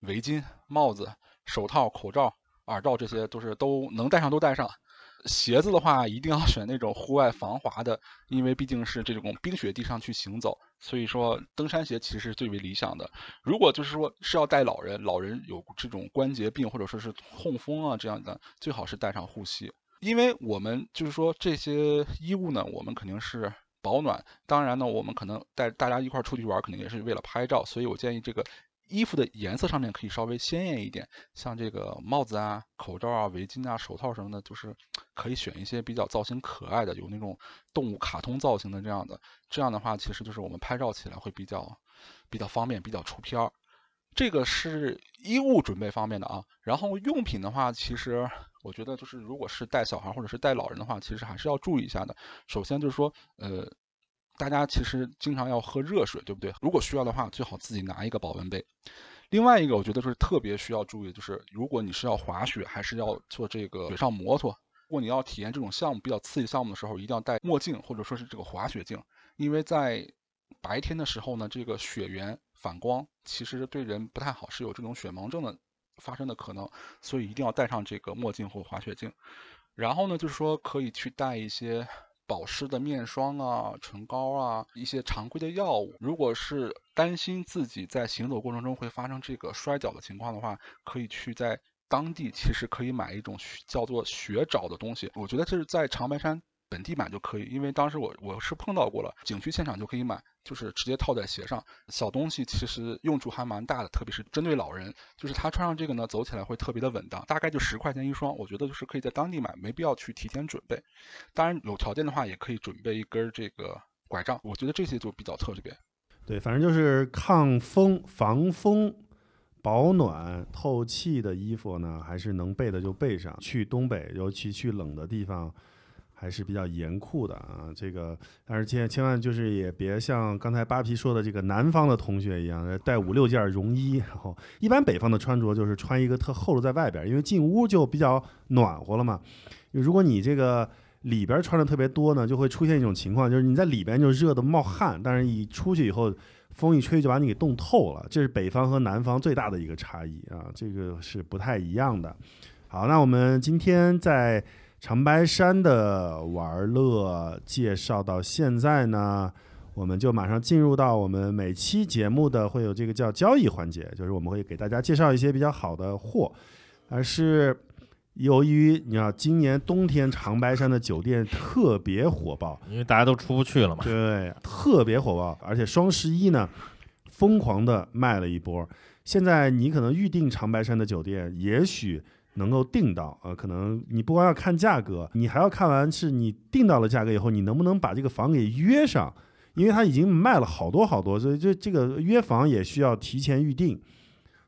围巾、帽子、手套、口罩、耳罩这些都是都能戴上都戴上。鞋子的话，一定要选那种户外防滑的，因为毕竟是这种冰雪地上去行走，所以说登山鞋其实是最为理想的。如果就是说是要带老人，老人有这种关节病或者说是痛风啊这样的，最好是带上护膝，因为我们就是说这些衣物呢，我们肯定是保暖。当然呢，我们可能带大家一块儿出去玩，肯定也是为了拍照，所以我建议这个。衣服的颜色上面可以稍微鲜艳一点，像这个帽子啊、口罩啊、围巾啊、手套什么的，就是可以选一些比较造型可爱的，有那种动物卡通造型的这样的。这样的话，其实就是我们拍照起来会比较比较方便，比较出片儿。这个是衣物准备方面的啊。然后用品的话，其实我觉得就是如果是带小孩或者是带老人的话，其实还是要注意一下的。首先就是说，呃。大家其实经常要喝热水，对不对？如果需要的话，最好自己拿一个保温杯。另外一个，我觉得就是特别需要注意，就是如果你是要滑雪，还是要做这个水上摩托，如果你要体验这种项目比较刺激项目的时候，一定要戴墨镜或者说是这个滑雪镜，因为在白天的时候呢，这个雪源反光其实对人不太好，是有这种雪盲症的发生的可能，所以一定要戴上这个墨镜或滑雪镜。然后呢，就是说可以去带一些。保湿的面霜啊、唇膏啊，一些常规的药物。如果是担心自己在行走过程中会发生这个摔跤的情况的话，可以去在当地其实可以买一种叫做雪爪的东西。我觉得这是在长白山本地买就可以，因为当时我我是碰到过了，景区现场就可以买，就是直接套在鞋上。小东西其实用处还蛮大的，特别是针对老人，就是他穿上这个呢，走起来会特别的稳当，大概就十块钱一双，我觉得就是可以在当地买，没必要去提前准备。当然有条件的话，也可以准备一根儿这个拐杖，我觉得这些就比较特别。对，反正就是抗风、防风、保暖、透气的衣服呢，还是能备的就备上。去东北，尤其去冷的地方，还是比较严酷的啊。这个，但是千千万就是也别像刚才扒皮说的这个南方的同学一样，带五六件绒衣。然后，一般北方的穿着就是穿一个特厚的在外边，因为进屋就比较暖和了嘛。如果你这个里边穿的特别多呢，就会出现一种情况，就是你在里边就热的冒汗，但是一出去以后，风一吹就把你给冻透了。这是北方和南方最大的一个差异啊，这个是不太一样的。好，那我们今天在长白山的玩乐介绍到现在呢，我们就马上进入到我们每期节目的会有这个叫交易环节，就是我们会给大家介绍一些比较好的货，而是由于你知道今年冬天长白山的酒店特别火爆，因为大家都出不去了嘛。对，特别火爆，而且双十一呢，疯狂的卖了一波。现在你可能预订长白山的酒店，也许能够订到，呃，可能你不光要看价格，你还要看完是你订到了价格以后，你能不能把这个房给约上，因为它已经卖了好多好多，所以这这个约房也需要提前预定。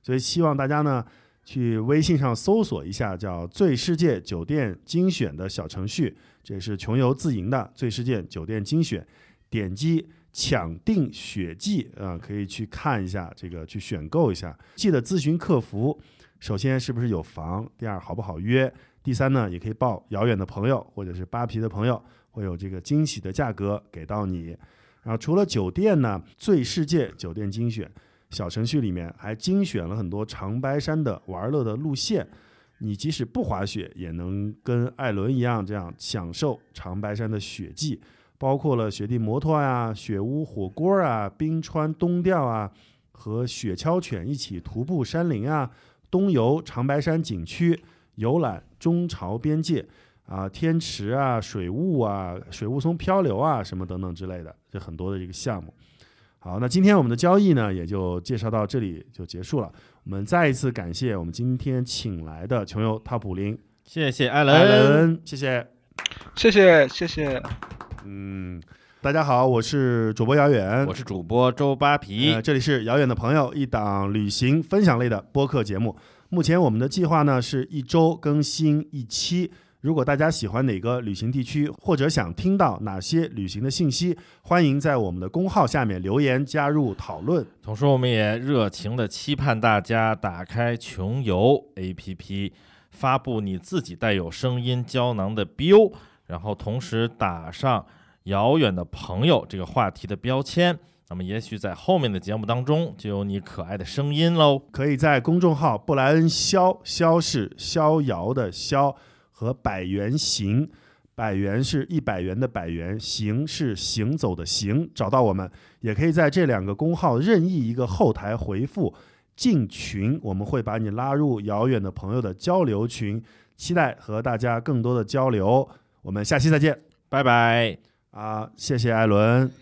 所以希望大家呢，去微信上搜索一下叫“最世界酒店精选”的小程序，这是穷游自营的“最世界酒店精选”，点击抢订雪季啊、可以去看一下这个，去选购一下。记得咨询客服，首先是不是有房，第二好不好约，第三呢，也可以报遥远的朋友或者是扒皮的朋友，会有这个惊喜的价格给到你。然后除了酒店呢，最世界酒店精选小程序里面还精选了很多长白山的玩乐的路线，你即使不滑雪，也能跟艾伦一样这样享受长白山的雪季，包括了雪地摩托呀、雪屋火锅啊、冰川冬钓啊，和雪橇犬一起徒步山林啊，东游长白山景区，游览中朝边界。啊，天池啊，水雾啊，水雾凇漂流啊，什么等等之类的，这很多的这个项目。好，那今天我们的交易呢，也就介绍到这里就结束了。我们再一次感谢我们今天请来的穷游 Top 零谢谢艾艾，伦，谢谢。谢谢谢谢。嗯，大家好，我是主播姚远，我是主播周扒皮呃，，这里是遥远的朋友一档旅行分享类的播客节目。目前我们的计划呢是一周更新一期。如果大家喜欢哪个旅行地区，或者想听到哪些旅行的信息，欢迎在我们的公号下面留言加入讨论。同时，我们也热情的期盼大家打开穷游 APP，发布你自己带有声音胶囊的 BO，然后同时打上“遥远的朋友”这个话题的标签。那么，也许在后面的节目当中就有你可爱的声音喽。可以在公众号“布莱恩逍”，逍是逍遥的逍，和百元行，百元是一百元的百元，行是行走的行，找到我们。也可以在这两个公号任意一个后台回复“进群”，我们会把你拉入遥远的朋友的交流群，期待和大家更多的交流。我们下期再见拜拜。啊！谢谢艾伦。